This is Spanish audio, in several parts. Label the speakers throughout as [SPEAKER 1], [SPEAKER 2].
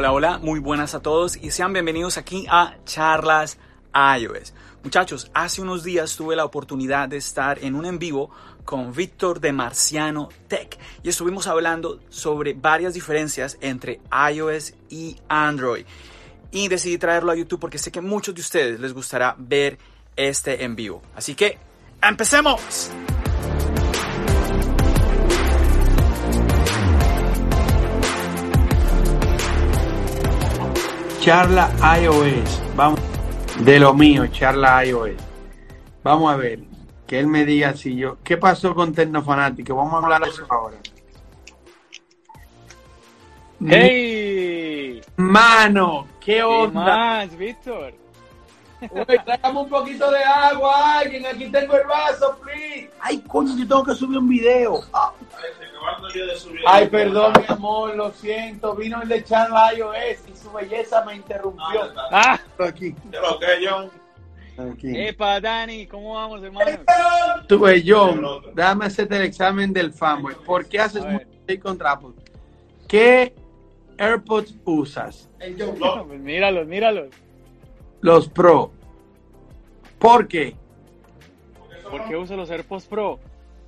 [SPEAKER 1] Hola, hola, muy buenas a todos y sean bienvenidos aquí a Charlas iOS. Muchachos, hace unos días tuve la oportunidad de estar en un en vivo con Víctor de Marciano Tech y estuvimos hablando sobre varias diferencias entre iOS y Android. Y decidí traerlo a YouTube porque sé que muchos de ustedes les gustará ver este en vivo. Así que, ¡empecemos!
[SPEAKER 2] Charla iOS. Vamos. De lo mío, charla iOS. Vamos a ver. Que él me diga si yo. ¿Qué pasó con Tecnofanático? Vamos a hablar de eso ahora.
[SPEAKER 3] ¡Hey!
[SPEAKER 2] Mano, ¿qué
[SPEAKER 3] ¿Qué
[SPEAKER 2] onda?
[SPEAKER 3] más, Víctor?
[SPEAKER 2] Tráigame un poquito de agua, alguien. Aquí tengo el vaso, please. Ay, coño, yo tengo que subir un video. Ah. Ay, perdón, mi amor, lo siento. Vino el de charla iOS y su belleza me interrumpió.
[SPEAKER 3] ¡Ah!
[SPEAKER 2] Aquí. Aquí.
[SPEAKER 3] ¡Epa, Dani! ¿Cómo vamos, hermano?
[SPEAKER 2] Tú, ves, John, déjame hacerte el examen del fanboy. ¿Por qué haces mucho contra Apple? ¿Qué AirPods usas?
[SPEAKER 3] Míralos, míralos.
[SPEAKER 2] Los Pro. ¿Por qué?
[SPEAKER 3] ¿Por qué uso los AirPods Pro?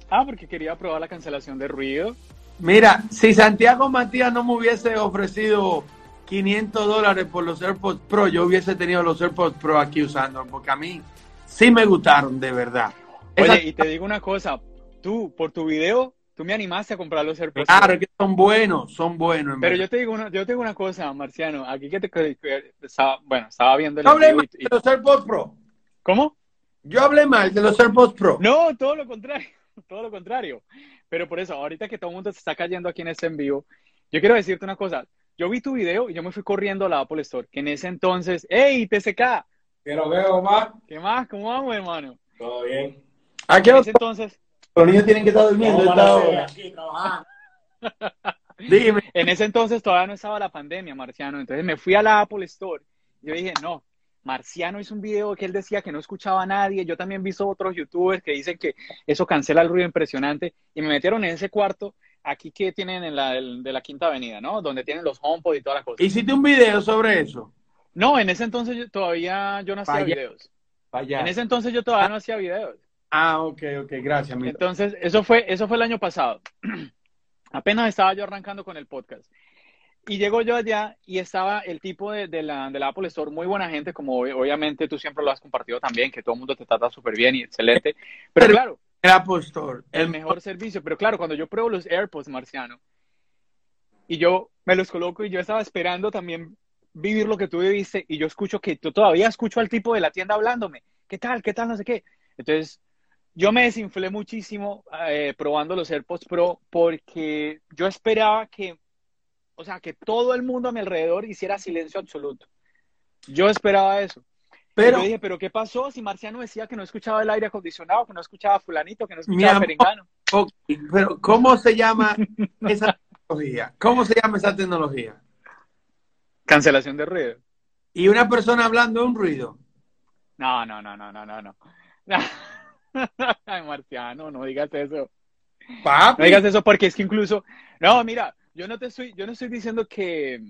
[SPEAKER 3] Ah, porque quería probar la cancelación de ruido.
[SPEAKER 2] Mira, si Santiago Matías no me hubiese ofrecido 500 dólares por los AirPods Pro, yo hubiese tenido los AirPods Pro aquí usando, porque a mí sí me gustaron, de verdad. Esa-
[SPEAKER 3] Oye, y te digo una cosa. Tú, por tu video, tú me animaste a comprar los AirPods Pro.
[SPEAKER 2] claro que son buenos, son buenos. en
[SPEAKER 3] Pero
[SPEAKER 2] verdad.
[SPEAKER 3] yo te digo una, yo te digo una cosa, Marciano. Aquí que te que estaba, bueno, estaba viendo el
[SPEAKER 2] Yo hablé mal
[SPEAKER 3] y- y-
[SPEAKER 2] de los AirPods Pro.
[SPEAKER 3] ¿Cómo?
[SPEAKER 2] Yo hablé mal de los AirPods Pro.
[SPEAKER 3] No, todo lo contrario, todo lo contrario. Pero por eso, ahorita que todo el mundo se está cayendo aquí en este en vivo, yo quiero decirte una cosa. Yo vi tu video y yo me fui corriendo a la Apple Store, que en ese entonces, ¡Ey, TCK!
[SPEAKER 2] Que lo veo más.
[SPEAKER 3] ¿Qué más? ¿Cómo vamos, hermano?
[SPEAKER 4] Todo bien.
[SPEAKER 2] ¿A qué
[SPEAKER 3] En
[SPEAKER 2] hora
[SPEAKER 3] ese entonces,
[SPEAKER 2] los niños tienen que estar durmiendo?
[SPEAKER 4] Aquí.
[SPEAKER 2] Dime.
[SPEAKER 3] en ese entonces todavía no estaba la pandemia, Marciano. Entonces me fui a la Apple Store. Yo dije, no, Marciano hizo un video que él decía que no escuchaba a nadie. Yo también he visto otros youtubers que dicen que eso cancela el ruido impresionante. Y me metieron en ese cuarto aquí que tienen en la el- de la Quinta Avenida, ¿no? Donde tienen los HomePod y toda la cosa.
[SPEAKER 2] Hiciste un video sobre eso.
[SPEAKER 3] No, en ese entonces yo- todavía yo no hacía videos. En ese entonces yo todavía no hacía videos.
[SPEAKER 2] Ah, ok, ok, gracias,
[SPEAKER 3] Entonces, eso fue, eso fue el año pasado. Apenas estaba yo arrancando con el podcast. Y llego yo allá y estaba el tipo de, de la, de la Apple Store, muy buena gente, como ob- obviamente tú siempre lo has compartido también, que todo el mundo te trata súper bien y excelente. Pero
[SPEAKER 2] Pero-
[SPEAKER 3] claro,
[SPEAKER 2] El Apple Store.
[SPEAKER 3] el mejor servicio. Pero claro, cuando yo pruebo los AirPods, Marciano, y yo me los coloco y yo estaba esperando también vivir lo que tú viviste y yo escucho que tú todavía escucho al tipo de la tienda hablándome. ¿Qué tal? ¿Qué tal? No sé qué. Entonces, yo me desinflé muchísimo eh, probando los AirPods Pro porque yo esperaba que, o sea, que todo el mundo a mi alrededor hiciera silencio absoluto. Yo esperaba eso.
[SPEAKER 2] Pero,
[SPEAKER 3] yo dije, pero ¿qué pasó si Marciano decía que no escuchaba el aire acondicionado, que no escuchaba fulanito, que no escuchaba perengano?
[SPEAKER 2] ok, pero, ¿cómo se llama esa tecnología? ¿Cómo se llama esa tecnología?
[SPEAKER 3] Cancelación de ruido.
[SPEAKER 2] Y una persona hablando de un ruido.
[SPEAKER 3] No, no, no, no, no, no, no. Ay, Marciano, no digas eso. No digas eso porque es que incluso, no, mira, yo no te estoy, yo no estoy diciendo que,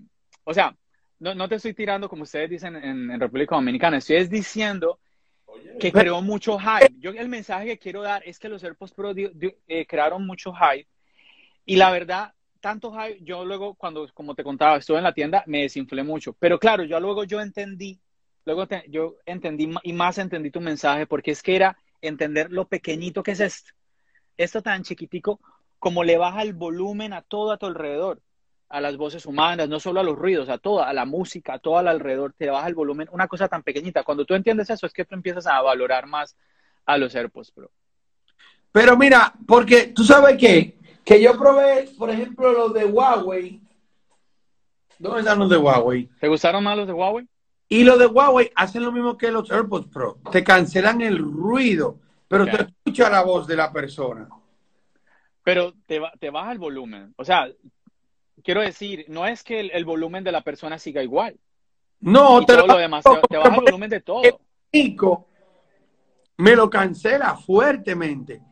[SPEAKER 3] o sea, no, no te estoy tirando como ustedes dicen en, en República Dominicana, estoy es diciendo que creó mucho hype. Yo el mensaje que quiero dar es que los AirPods Pro di- di- eh, crearon mucho hype y la verdad, tanto hype, yo luego cuando, como te contaba, estuve en la tienda, me desinflé mucho. Pero claro, yo luego yo entendí, luego te- yo entendí y más entendí tu mensaje porque es que era entender lo pequeñito que es esto. Esto tan chiquitico como le baja el volumen a todo a tu alrededor, a las voces humanas, no solo a los ruidos, a toda, a la música, a todo al alrededor, te baja el volumen, una cosa tan pequeñita. Cuando tú entiendes eso, es que tú empiezas a valorar más a los AirPods Pro.
[SPEAKER 2] Pero mira, porque tú sabes qué, que yo probé, por ejemplo, los de Huawei. ¿Dónde están los de Huawei?
[SPEAKER 3] ¿Te gustaron más los de Huawei?
[SPEAKER 2] Y los de Huawei hacen lo mismo que los AirPods Pro. Te cancelan el ruido, pero te escucha la voz de la persona.
[SPEAKER 3] Pero te, te baja el volumen. O sea, quiero decir, no es que el, volumen de la persona siga igual.
[SPEAKER 2] No,
[SPEAKER 3] te, lo demás, te, baja el volumen de todo.
[SPEAKER 2] me lo cancela fuertemente.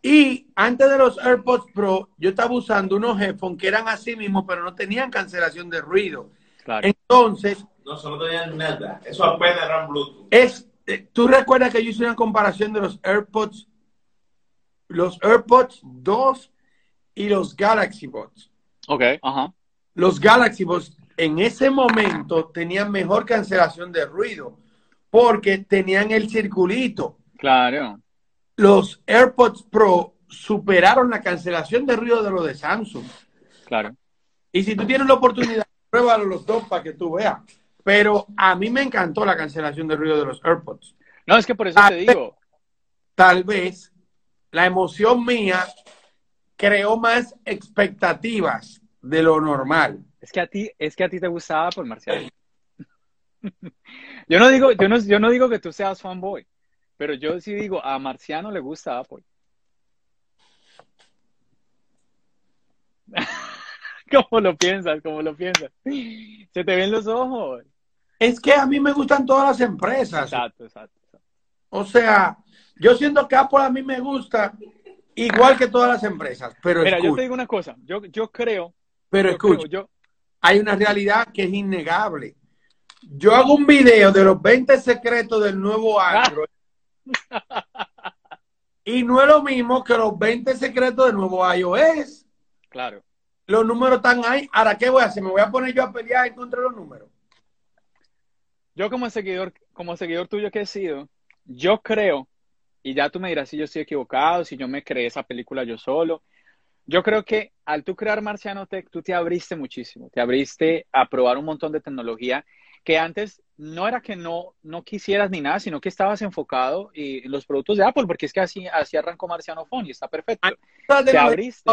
[SPEAKER 2] Y antes de los AirPods Pro, yo estaba usando unos headphones que eran así mismo, pero no tenían cancelación de ruido. Entonces.
[SPEAKER 4] No, solo tenían nada. Eso apenas era Bluetooth.
[SPEAKER 2] Es, eh, ¿Tú recuerdas que yo hice una comparación de los AirPods, los AirPods 2 y los Galaxy Buds?
[SPEAKER 3] Ok, ajá.
[SPEAKER 2] Los Galaxy Buds en ese momento tenían mejor cancelación de ruido porque tenían el circulito.
[SPEAKER 3] Claro
[SPEAKER 2] los AirPods Pro superaron la cancelación de ruido de los de Samsung.
[SPEAKER 3] Claro.
[SPEAKER 2] Y si tú tienes la oportunidad, pruébalo los dos para que tú veas. Pero a mí me encantó la cancelación de ruido de los AirPods.
[SPEAKER 3] No, es que por eso te digo.
[SPEAKER 2] tal vez la emoción mía creó más expectativas de lo normal.
[SPEAKER 3] Es que a ti, es que a ti te gustaba por Marcial. yo no digo, yo no, yo no digo que tú seas fanboy. Pero yo sí digo, a Marciano le gusta Apple. ¿Cómo lo piensas? ¿Cómo lo piensas? Se te ven los ojos.
[SPEAKER 2] Es que a mí me gustan todas las empresas.
[SPEAKER 3] Exacto, exacto.
[SPEAKER 2] O sea, yo siento que Apple a mí me gusta igual que todas las empresas. Pero
[SPEAKER 3] Mira, yo te digo una cosa. Yo, yo creo.
[SPEAKER 2] Pero escucha, yo, hay una realidad que es innegable. Yo hago un video de los 20 secretos del nuevo Android y no es lo mismo que los 20 secretos de nuevo iOS.
[SPEAKER 3] Claro.
[SPEAKER 2] Los números están ahí. Ahora, ¿qué voy a hacer? ¿Me voy a poner yo a pelear en contra de los números?
[SPEAKER 3] Yo como seguidor, como seguidor tuyo que he sido, yo creo, y ya tú me dirás si yo estoy equivocado, si yo me creé esa película yo solo. Yo creo que al tú crear Marciano Tech, tú te abriste muchísimo, te abriste a probar un montón de tecnología que antes no era que no, no quisieras ni nada, sino que estabas enfocado en los productos de Apple, porque es que así, así arrancó Marciano Phone y está perfecto. Te abriste.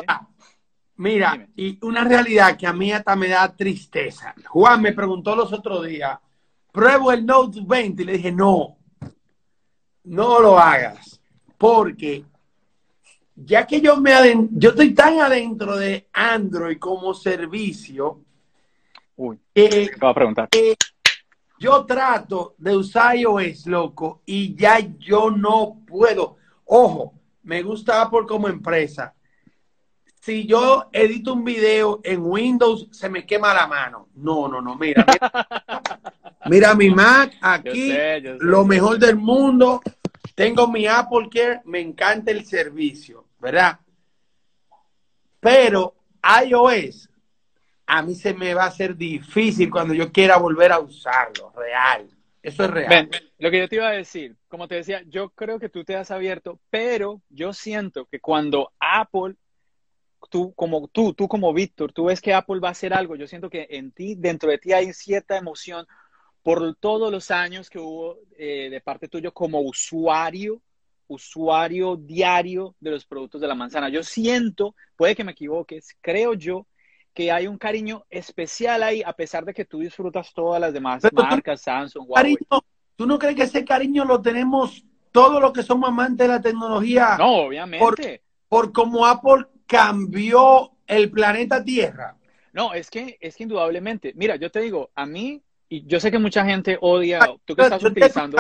[SPEAKER 2] Mira, y una realidad que a mí hasta me da tristeza. Juan me preguntó los otros días, pruebo el Note 20 y le dije, no, no lo hagas, porque ya que yo me yo estoy tan adentro de Android como servicio,
[SPEAKER 3] Uy, que, a preguntar.
[SPEAKER 2] Yo trato de usar iOS, loco, y ya yo no puedo. Ojo, me gusta Apple como empresa. Si yo edito un video en Windows, se me quema la mano. No, no, no, mira. Mira, mi Mac aquí, lo mejor del mundo. Tengo mi Apple Care, me encanta el servicio, ¿verdad? Pero iOS a mí se me va a hacer difícil cuando yo quiera volver a usarlo, real. Eso es real.
[SPEAKER 3] lo que yo te iba a decir, como te decía, yo creo que tú te has abierto, pero yo siento que cuando Apple, tú como tú, tú como Víctor, tú ves que Apple va a hacer algo, yo siento que en ti, dentro de ti hay cierta emoción por todos los años que hubo eh, de parte tuyo como usuario, usuario diario de los productos de la manzana. Yo siento, puede que me equivoques, creo yo que hay un cariño especial ahí, a pesar de que tú disfrutas todas las demás marcas, Samsung, Huawei.
[SPEAKER 2] ¿Tú no crees que ese cariño lo tenemos todos los que somos amantes de la tecnología?
[SPEAKER 3] No, obviamente.
[SPEAKER 2] Por, cómo Apple cambió el planeta Tierra.
[SPEAKER 3] No, es que, es que indudablemente, mira, yo te digo, a mí, y yo sé que mucha gente odia, tú que estás utilizando.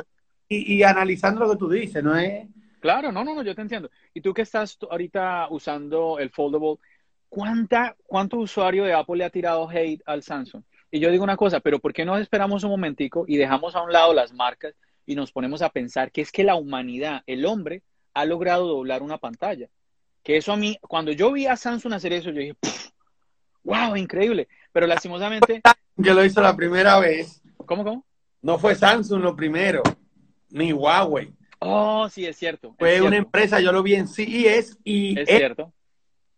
[SPEAKER 2] Y, y, analizando lo que tú dices, ¿no es?
[SPEAKER 3] Claro, no, no, no, yo te entiendo. Y tú que estás ahorita usando el foldable, ¿cuánta, ¿cuánto usuario de Apple le ha tirado hate al Samsung? Y yo digo una cosa, pero ¿por qué no esperamos un momentico y dejamos a un lado las marcas y nos ponemos a pensar que es que la humanidad, el hombre, ha logrado doblar una pantalla? Que eso a mí, cuando yo vi a Samsung hacer eso, yo dije, wow, increíble. Pero lastimosamente...
[SPEAKER 2] Que lo hizo la primera vez.
[SPEAKER 3] ¿Cómo, cómo?
[SPEAKER 2] No fue Samsung lo primero, ni Huawei.
[SPEAKER 3] Oh, sí, es cierto.
[SPEAKER 2] Fue una empresa, yo lo vi en CES y...
[SPEAKER 3] Es cierto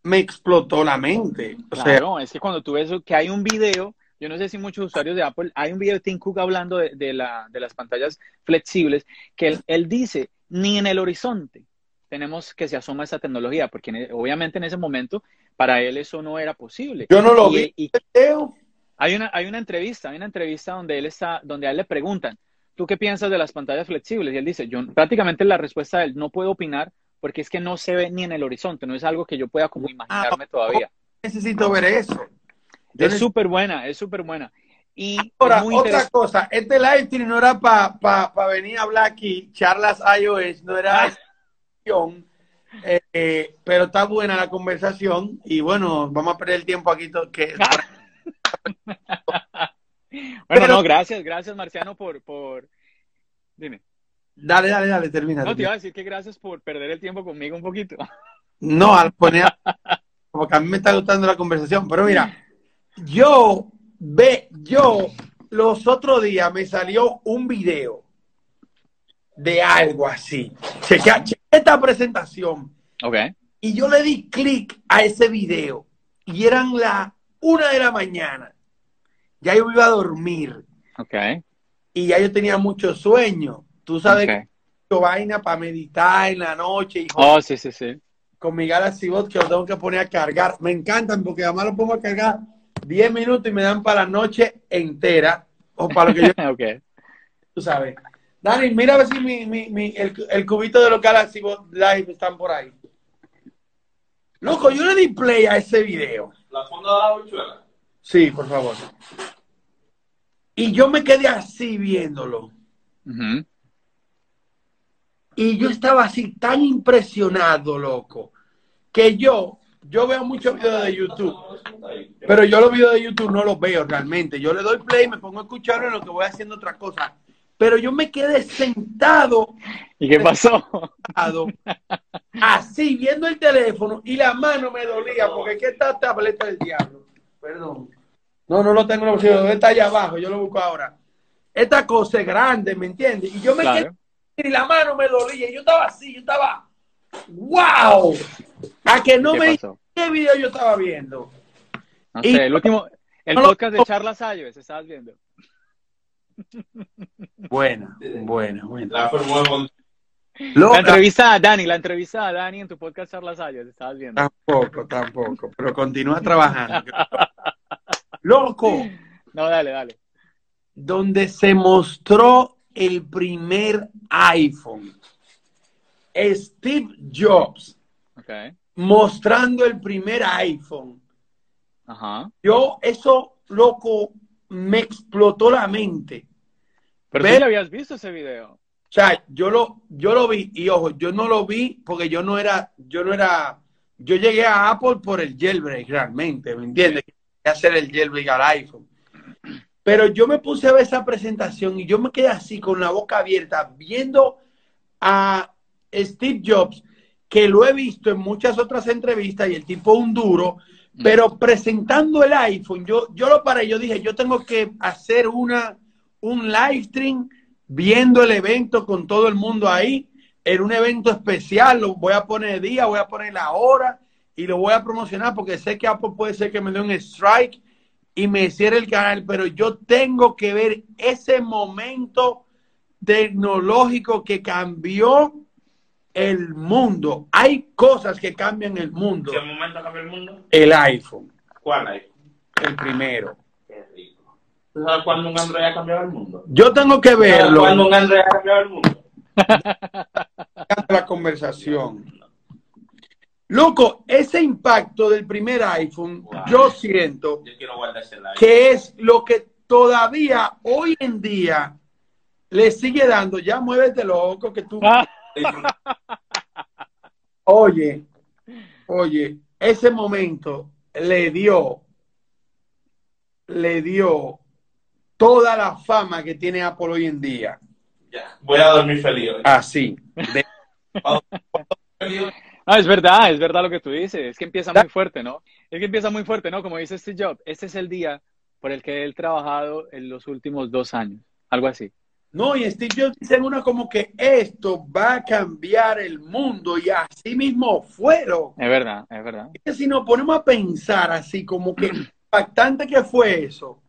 [SPEAKER 2] me explotó la mente. O
[SPEAKER 3] claro, es que cuando tú ves que hay un video, yo no sé si muchos usuarios de Apple, hay un video de Tim Cook hablando de, la, de las pantallas flexibles, que él, dice, ni en el horizonte tenemos que se asoma esa tecnología, porque en e- obviamente en ese momento para él eso no era posible.
[SPEAKER 2] Yo no lo
[SPEAKER 3] Y-
[SPEAKER 2] vi.
[SPEAKER 3] y
[SPEAKER 2] Video.
[SPEAKER 3] Hay una, hay una entrevista, hay una entrevista donde él está, donde a él le preguntan, ¿tú qué piensas de las pantallas flexibles? Y él dice, yo prácticamente la respuesta de él, no puedo opinar porque es que no se ve ni en el horizonte, no es algo que yo pueda como imaginarme todavía.
[SPEAKER 2] Necesito ver eso.
[SPEAKER 3] Es súper buena, es súper buena. Y
[SPEAKER 2] Ahora, otra cosa, este live stream no era para pa, pa venir a hablar aquí, charlas iOS, no era
[SPEAKER 3] Ah.
[SPEAKER 2] eh, eh, pero está buena la conversación y bueno, vamos a perder el tiempo aquí. Que,
[SPEAKER 3] Bueno,
[SPEAKER 2] Pero-
[SPEAKER 3] no, gracias, gracias Marciano por, por... Dime.
[SPEAKER 2] Dale, dale, dale, termina.
[SPEAKER 3] No, te iba a decir que gracias por perder el tiempo conmigo un poquito.
[SPEAKER 2] No, al poner, porque a mí me está gustando la conversación, pero mira, yo ve, yo los otros días me salió un video de algo así. Esta presentación
[SPEAKER 3] Ok.
[SPEAKER 2] y yo le di clic a ese video y eran las una de la mañana. Ya yo iba a dormir
[SPEAKER 3] Ok.
[SPEAKER 2] y ya yo tenía mucho sueño. Tú sabes
[SPEAKER 3] ok.
[SPEAKER 2] que yo vaina para meditar en la noche y
[SPEAKER 3] Oh, sí, sí, sí.
[SPEAKER 2] con mi Galaxy Bot que lo tengo que poner a cargar. Me encantan porque además lo pongo a cargar 10 minutos y me dan para la noche entera. O para lo que yo,
[SPEAKER 3] ok.
[SPEAKER 2] tú sabes. Dani, mira a ver si mi, mi, mi- el, el cubito de los Galaxy Bot Live están por ahí. Loco, yo le di play a ese video.
[SPEAKER 4] La fonda de la.
[SPEAKER 2] Sí, por favor. Y yo me quedé así viéndolo. Y yo estaba así tan impresionado, loco, que yo, yo veo muchos videos de YouTube. Pero yo los videos de YouTube no los veo realmente. Yo le doy play, me pongo a escucharlo en lo que voy haciendo otra cosa. Pero yo me quedé sentado,
[SPEAKER 3] ¿Y qué pasó?
[SPEAKER 2] sentado, así viendo el teléfono y la mano me dolía porque aquí está esta tableta del diablo. Perdón. No, no lo tengo en la bolsillo, está allá abajo, yo lo busco ahora. Esta cosa es grande, ¿me entiendes? Y yo me
[SPEAKER 3] Claro.
[SPEAKER 2] quedé y la mano me dolía. Yo estaba así, yo estaba, wow. A que no
[SPEAKER 3] ¿Qué
[SPEAKER 2] me
[SPEAKER 3] pasó?
[SPEAKER 2] qué video yo estaba viendo.
[SPEAKER 3] No
[SPEAKER 2] Y-
[SPEAKER 3] sé, el último, el
[SPEAKER 2] No lo-
[SPEAKER 3] podcast de Charlas Ayos, estabas viendo.
[SPEAKER 2] Buena, buena, buena.
[SPEAKER 4] La
[SPEAKER 3] entrevista a Dani, la entrevista a Dani en tu podcast Charlas Ayos, estabas viendo.
[SPEAKER 2] tampoco, tampoco, pero continúa trabajando. Loco,
[SPEAKER 3] No, dale, dale.
[SPEAKER 2] donde se mostró el primer iPhone. Steve Jobs
[SPEAKER 3] Ok.
[SPEAKER 2] mostrando el primer iPhone.
[SPEAKER 3] Ajá.
[SPEAKER 2] Yo, eso, loco, me explotó la mente.
[SPEAKER 3] Pero tú ya habías visto ese video.
[SPEAKER 2] O sea, yo lo, yo lo vi, y ojo, yo no lo vi porque yo no era, yo no era, yo llegué a Apple por el jailbreak realmente, ¿me entiendes? Hacer el jailbreak al iPhone. Pero yo me puse a ver esa presentación y yo me quedé así con la boca abierta viendo a Steve Jobs, que lo he visto en muchas otras entrevistas y el tipo un duro, pero presentando el iPhone, yo, yo lo paré, yo dije, yo tengo que hacer una, un live stream viendo el evento con todo el mundo ahí, en un evento especial, lo voy a poner día, voy a poner la hora y lo voy a promocionar porque sé que Apple puede ser que me dé un strike y me cierre el canal, pero yo tengo que ver ese momento tecnológico que cambió el mundo. Hay cosas que cambian el mundo.
[SPEAKER 4] ¿Qué momento cambió el mundo?
[SPEAKER 2] El iPhone,
[SPEAKER 4] ¿Cuál hay?
[SPEAKER 2] el primero.
[SPEAKER 4] Qué rico. ¿Tú sabes cuándo un Android ha cambiado el mundo?
[SPEAKER 2] Yo tengo que
[SPEAKER 4] ¿Tú sabes
[SPEAKER 2] verlo
[SPEAKER 4] cuándo un Android ha cambiado el mundo?
[SPEAKER 2] la conversación. Loco, ese impacto del primer iPhone,
[SPEAKER 4] Wow.
[SPEAKER 2] yo siento
[SPEAKER 4] Yo
[SPEAKER 2] que es lo que todavía hoy en día le sigue dando. Ya muévete loco, que tú.
[SPEAKER 3] Ah,
[SPEAKER 2] Oye, oye, ese momento le dio, le dio toda la fama que tiene Apple hoy en día.
[SPEAKER 4] Ya, voy a dormir feliz hoy.
[SPEAKER 2] Así. De-
[SPEAKER 3] Ah, es verdad, es verdad lo que tú dices. Es que empieza muy fuerte, ¿no? Es que empieza muy fuerte, ¿no? Como dice Steve Jobs, este es el día por el que él trabajado en los últimos dos años. Algo así.
[SPEAKER 2] No, y Steve Jobs dice uno como que esto va a cambiar el mundo y así mismo fueron.
[SPEAKER 3] Es verdad, es verdad.
[SPEAKER 2] que si nos ponemos a pensar así como que impactante que fue eso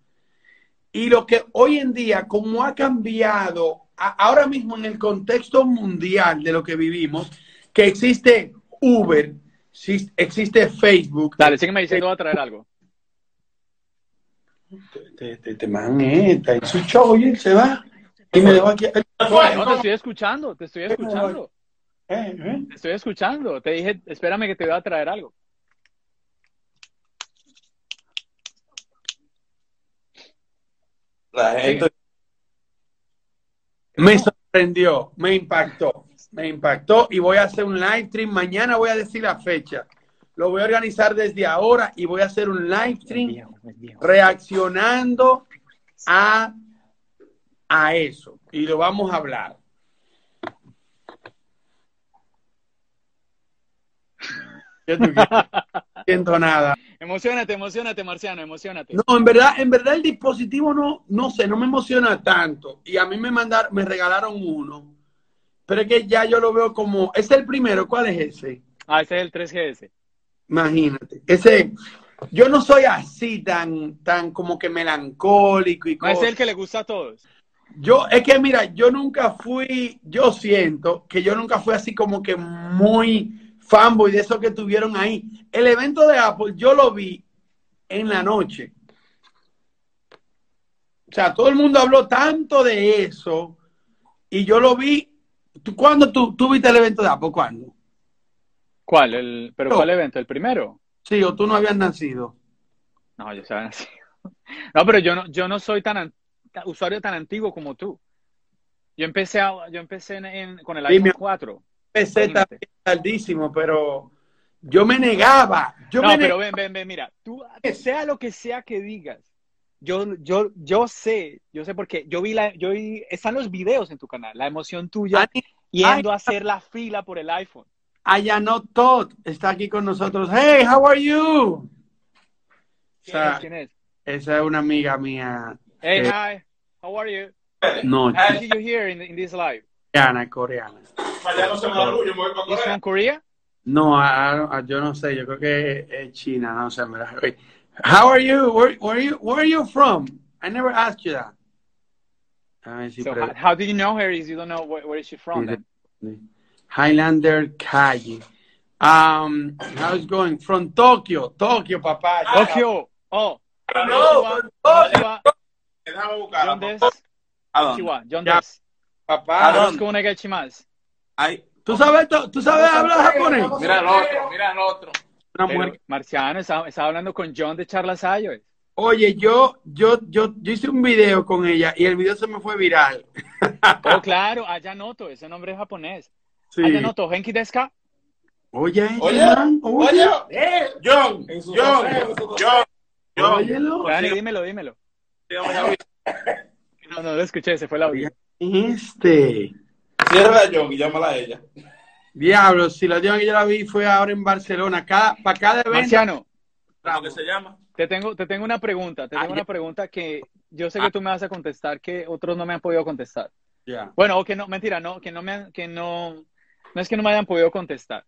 [SPEAKER 2] y lo que hoy en día como ha cambiado a- ahora mismo en el contexto mundial de lo que vivimos que existe Uber, existe Facebook.
[SPEAKER 3] Dale, sígueme diciendo, voy a traer algo.
[SPEAKER 2] Te, te, te man, eh, está en su show él se va. Y me dejó aquí.
[SPEAKER 3] No, te estoy escuchando, te estoy escuchando.
[SPEAKER 2] Eh, eh.
[SPEAKER 3] Te estoy escuchando. Te dije, espérame que te voy a traer algo.
[SPEAKER 4] La gente.
[SPEAKER 2] Me sorprendió, me impactó, me impactó y voy a hacer un live stream. Mañana voy a decir la fecha. Lo voy a organizar desde ahora y voy a hacer un live stream reaccionando a, a eso. Y lo vamos a hablar. ¿Qué tú quieres? No siento nada.
[SPEAKER 3] Emocionate, emocionate, Marciano, emocionate.
[SPEAKER 2] No, en verdad, en verdad el dispositivo no, no sé, no me emociona tanto. Y a mí me mandaron, me regalaron uno. Pero es que ya yo lo veo como, ¿es el primero? ¿Cuál es ese?
[SPEAKER 3] Ah, ese es el 3GS.
[SPEAKER 2] Imagínate. Ese, yo no soy así tan, tan como que melancólico y
[SPEAKER 3] No es
[SPEAKER 2] cosas.
[SPEAKER 3] el que le gusta a todos.
[SPEAKER 2] Yo, es que mira, yo nunca fui, yo siento que yo nunca fui así como que muy fanboy de eso que tuvieron ahí. El evento de Apple yo lo vi en la noche. O sea, todo el mundo habló tanto de eso y yo lo vi. ¿Tú, ¿Cuándo tú, tú viste el evento de Apple? ¿Cuándo?
[SPEAKER 3] ¿Cuál? El, ¿Pero
[SPEAKER 2] No.
[SPEAKER 3] cuál evento? ¿El primero?
[SPEAKER 2] Sí, o tú no habías nacido.
[SPEAKER 3] No, yo sabía así. No, pero yo no, yo no soy tan an- ta- usuario tan antiguo como tú. Yo empecé, a- yo empecé en- en- con el iPhone 4.
[SPEAKER 2] Empecé también tardísimo, pero yo me negaba. Yo
[SPEAKER 3] No,
[SPEAKER 2] me
[SPEAKER 3] pero ven, ven, ven, mira, tú, que sea lo que sea que digas, yo, yo, yo sé, yo sé porque yo vi la, yo vi, están los videos en tu canal, la emoción tuya
[SPEAKER 2] Ani-
[SPEAKER 3] yendo a hacer la fila por el iPhone.
[SPEAKER 2] Ayano Todd está aquí con nosotros. Hey, how are you?
[SPEAKER 3] ¿Quién
[SPEAKER 2] O sea,
[SPEAKER 3] es? ¿Quién es?
[SPEAKER 2] Esa es una amiga mía.
[SPEAKER 3] Hey,
[SPEAKER 2] eh,
[SPEAKER 3] hi, how are you?
[SPEAKER 2] no,
[SPEAKER 3] How did you hear in, in this live?
[SPEAKER 2] coreana, coreana.
[SPEAKER 4] Allá no se me da yo me voy para
[SPEAKER 3] He's
[SPEAKER 4] Corea.
[SPEAKER 3] from Korea?
[SPEAKER 2] No, I- I- yo no sé, yo creo que es China, no sé. mira. Wait. How are you? Where, where are you? Where are you from? I never asked you that. A ver si
[SPEAKER 3] So how, how did you know her if you don't know where, where is she from then?
[SPEAKER 2] Highlander Calle. Um, how's it going? From Tokyo, Tokyo, papá.
[SPEAKER 3] Tokyo. Oh,
[SPEAKER 2] No,
[SPEAKER 3] Konnichiwa,
[SPEAKER 2] from Tokyo,
[SPEAKER 3] konnichiwa,
[SPEAKER 4] Déjame buscar.
[SPEAKER 3] John Des,
[SPEAKER 4] ¿A dónde?
[SPEAKER 3] konnichiwa, John
[SPEAKER 2] Ya.
[SPEAKER 3] Des.
[SPEAKER 2] papá.
[SPEAKER 4] dónde?
[SPEAKER 3] Yoroshiku onegai shimasu.
[SPEAKER 4] Ay,
[SPEAKER 2] ¿Tú sabes, to- ¿Tú sabes hablar japonés?
[SPEAKER 4] mira el otro, mira el otro.
[SPEAKER 2] Una
[SPEAKER 3] Pero,
[SPEAKER 2] mujer
[SPEAKER 3] Marciano, estaba, estaba hablando con John de Charlas iOS.
[SPEAKER 2] Oye, yo, yo, yo, yo hice un video con ella y el video se me fue viral.
[SPEAKER 3] Oh, claro, Ayanoto, ese nombre es japonés.
[SPEAKER 2] Sí.
[SPEAKER 3] Ayanoto, Genki desu ka?
[SPEAKER 2] Oye,
[SPEAKER 4] Oye, oye,
[SPEAKER 2] oye,
[SPEAKER 4] eh, John, John, John, John.
[SPEAKER 2] óyelo.
[SPEAKER 3] Dani, dímelo, dímelo. No, no lo escuché, se fue el audio.
[SPEAKER 2] Este.
[SPEAKER 4] Cierra a John y llámala a ella.
[SPEAKER 2] Diablo, si la última que yo la vi fue ahora en Barcelona. Cada, para cada evento.
[SPEAKER 3] Marciano,
[SPEAKER 4] ¿Cómo que se llama?
[SPEAKER 3] te tengo, te tengo una pregunta, te
[SPEAKER 2] Ah,
[SPEAKER 3] tengo
[SPEAKER 2] ya.
[SPEAKER 3] una pregunta que yo sé que tú me vas a contestar que otros no me han podido contestar.
[SPEAKER 2] Ya.
[SPEAKER 3] Bueno, o que no, mentira, no, que no me han- que no, no es que no me hayan podido contestar.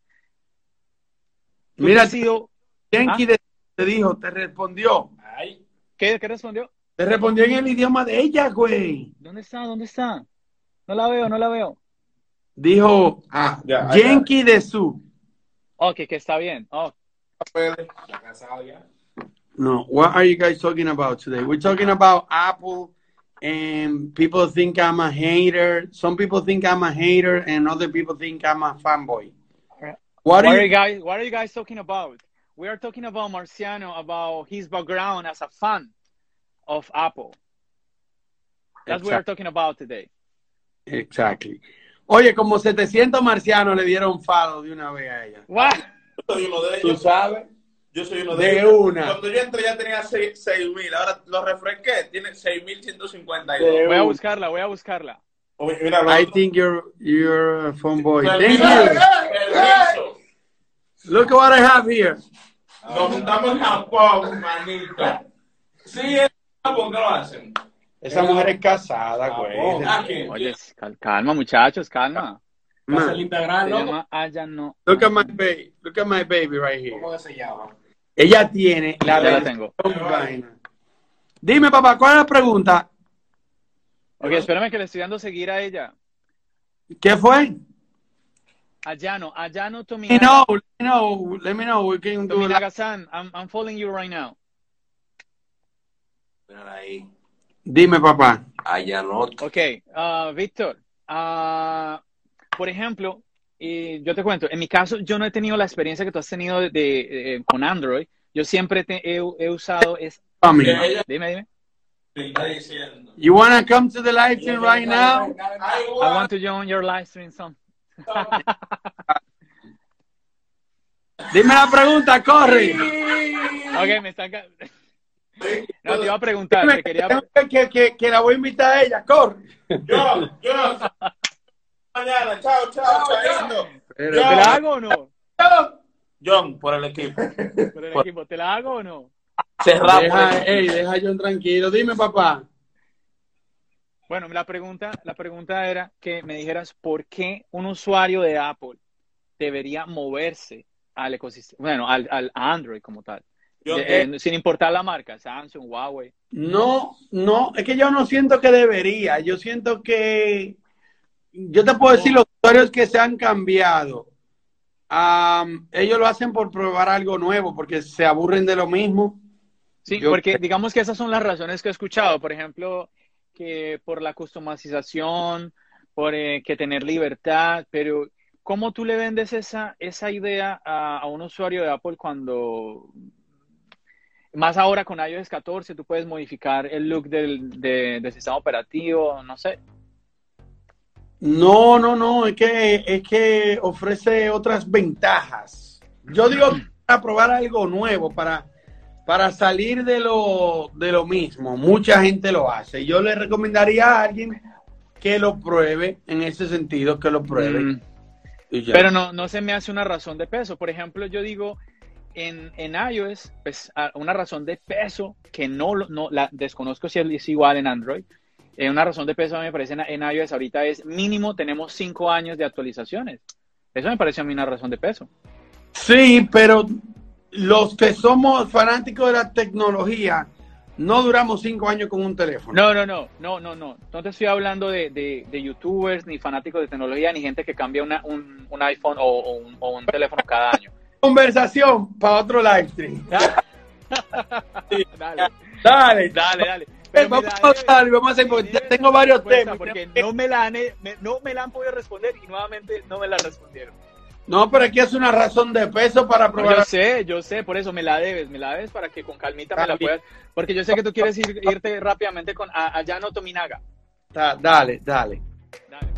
[SPEAKER 3] ¿Tú
[SPEAKER 2] Mira,
[SPEAKER 3] sido,
[SPEAKER 2] Genki
[SPEAKER 3] ¿Ah?
[SPEAKER 2] te dijo, te respondió.
[SPEAKER 4] Ay,
[SPEAKER 3] ¿qué, qué respondió?
[SPEAKER 2] Te respondió en el idioma de ella, güey.
[SPEAKER 3] ¿Dónde está? ¿Dónde está? No la veo, no la veo.
[SPEAKER 2] Dijo,
[SPEAKER 4] ah, ya. ahí
[SPEAKER 2] Genki de su.
[SPEAKER 3] Ok, que está bien. Oh,
[SPEAKER 4] está. Está casado ya.
[SPEAKER 2] No, what are you guys talking about today? We're talking about Apple, and people think I'm a hater. Some people think I'm a hater, and other people think I'm a fanboy. What
[SPEAKER 3] what
[SPEAKER 2] are
[SPEAKER 3] are
[SPEAKER 2] you?
[SPEAKER 3] you guys what are you guys talking about? We are talking about Marciano about his background as a fan of Apple. That's what we're talking about today.
[SPEAKER 2] Exactly. Oye, como 700 marcianos le dieron falo de una vez a ella.
[SPEAKER 3] What?
[SPEAKER 4] Yo soy uno de
[SPEAKER 2] ¿Tú
[SPEAKER 4] ellos.
[SPEAKER 2] sabes?
[SPEAKER 4] Yo soy uno de,
[SPEAKER 2] De
[SPEAKER 4] ellos.
[SPEAKER 2] una.
[SPEAKER 4] Cuando yo entré ya tenía 6.000. Ahora lo refresqué. Tiene 6.152.
[SPEAKER 2] De
[SPEAKER 3] Voy a buscarla, voy a buscarla.
[SPEAKER 4] Oye, mira, lo
[SPEAKER 2] I
[SPEAKER 4] otro.
[SPEAKER 2] think you're you're a fanboy. Thank
[SPEAKER 4] Permiso.
[SPEAKER 2] you. Look at what I have here.
[SPEAKER 4] Nos juntamos en Japón, manito. Sí, en Japón, ¿qué lo hacen?
[SPEAKER 2] Esa mujer es casada, güey.
[SPEAKER 4] Aquí.
[SPEAKER 3] Oye, cal- calma, muchachos, calma.
[SPEAKER 2] Man,
[SPEAKER 3] Se llama Ayano.
[SPEAKER 2] look at my baby. Look at my baby right here.
[SPEAKER 4] ¿Cómo se llama?
[SPEAKER 2] Ella tiene la
[SPEAKER 3] Ya la
[SPEAKER 2] versión
[SPEAKER 3] tengo.
[SPEAKER 2] vaina. Dime, papá, ¿cuál es la pregunta?
[SPEAKER 3] Ok, espérame que le estoy dando seguir a ella.
[SPEAKER 2] ¿Qué fue?
[SPEAKER 3] Ayano, Ayano
[SPEAKER 2] Let me
[SPEAKER 3] Tominaga.
[SPEAKER 2] know, let me know, let me know. We can do that.
[SPEAKER 3] Tominaga-san, I'm, I'm following you right now.
[SPEAKER 4] Mira ahí.
[SPEAKER 2] Dime, papá.
[SPEAKER 4] Allá no.
[SPEAKER 3] Ok, ah, Víctor, ah, por ejemplo, y yo te cuento, en mi caso yo no he tenido la experiencia que tú has tenido de, de- eh, con Android. Yo siempre te- he, he usado es... Dime, dime.
[SPEAKER 2] You wanna come to the live stream right now?
[SPEAKER 3] I want to join your live stream son.
[SPEAKER 2] Dime la pregunta, corre.
[SPEAKER 3] Ok, me están... No, te iba a preguntar,
[SPEAKER 2] Dime
[SPEAKER 3] te quería...
[SPEAKER 2] que, que, que, que la voy a invitar a ella, corre.
[SPEAKER 4] Yo, yo. Mañana, chao, chao, chao.
[SPEAKER 3] ¿Te la hago o no?
[SPEAKER 4] John, por el equipo.
[SPEAKER 3] Por el equipo, ¿te la hago o no?
[SPEAKER 4] Cerrado
[SPEAKER 2] Deja, ey, deja a John tranquilo. Dime, papá.
[SPEAKER 3] Bueno, la pregunta, la pregunta era que me dijeras por qué un usuario de Apple debería moverse al ecosistema, bueno, al, al Android como tal,
[SPEAKER 4] Yo,
[SPEAKER 3] De- eh, sin importar la marca, Samsung, Huawei.
[SPEAKER 2] No, no, es que yo no siento que debería. Yo siento que. Yo te puedo decir, los usuarios que se han cambiado, am, ellos lo hacen por probar algo nuevo, porque se aburren de lo mismo.
[SPEAKER 3] Sí,
[SPEAKER 2] Yo-
[SPEAKER 3] porque digamos que esas son las razones que he escuchado, por ejemplo, que por la customización, por eh, que tener libertad, pero ¿cómo tú le vendes esa, esa idea a, a un usuario de Apple cuando, más ahora con iOS 14, tú puedes modificar el look del, de- del sistema operativo, no sé?
[SPEAKER 2] No, no, no, es que, es que ofrece otras ventajas. Yo digo para probar algo nuevo, para, para salir de lo, de lo mismo. Mucha gente lo hace. Yo le recomendaría a alguien que lo pruebe, en ese sentido, que lo pruebe.
[SPEAKER 3] Mm. Pero no, no se me hace una razón de peso. Por ejemplo, yo digo, en, en iOS, pues una razón de peso que no, no la desconozco si es igual en Android. eh, una razón de peso me parece en, en iOS ahorita es mínimo tenemos cinco años de actualizaciones. Eso me parece a mí una razón de peso.
[SPEAKER 2] Sí, pero los que somos fanáticos de la tecnología, no duramos cinco años con un teléfono.
[SPEAKER 3] No, no, no, no, no, no. No te estoy hablando de, de- de youtubers, ni fanáticos de tecnología, ni gente que cambia una- un, un iPhone o, o un, o un teléfono cada año.
[SPEAKER 2] Conversación para otro live stream.
[SPEAKER 3] Dale,
[SPEAKER 2] Dale,
[SPEAKER 3] dale, dale.
[SPEAKER 2] Eh,
[SPEAKER 3] Pero
[SPEAKER 2] vamos
[SPEAKER 3] la
[SPEAKER 2] a darle, vamos a hacer, porque tengo varios temas.
[SPEAKER 3] Porque no me, la han, me- no me la han podido responder y nuevamente no me la respondieron.
[SPEAKER 2] No, pero aquí es una razón de peso para
[SPEAKER 3] No,
[SPEAKER 2] probar.
[SPEAKER 3] yo sé, yo sé, por eso me la debes, me la debes para que con calmita me la puedas. Porque yo sé que tú quieres ir- irte rápidamente con Ayano Tominaga.
[SPEAKER 2] Da- Dale, dale.
[SPEAKER 3] Dale.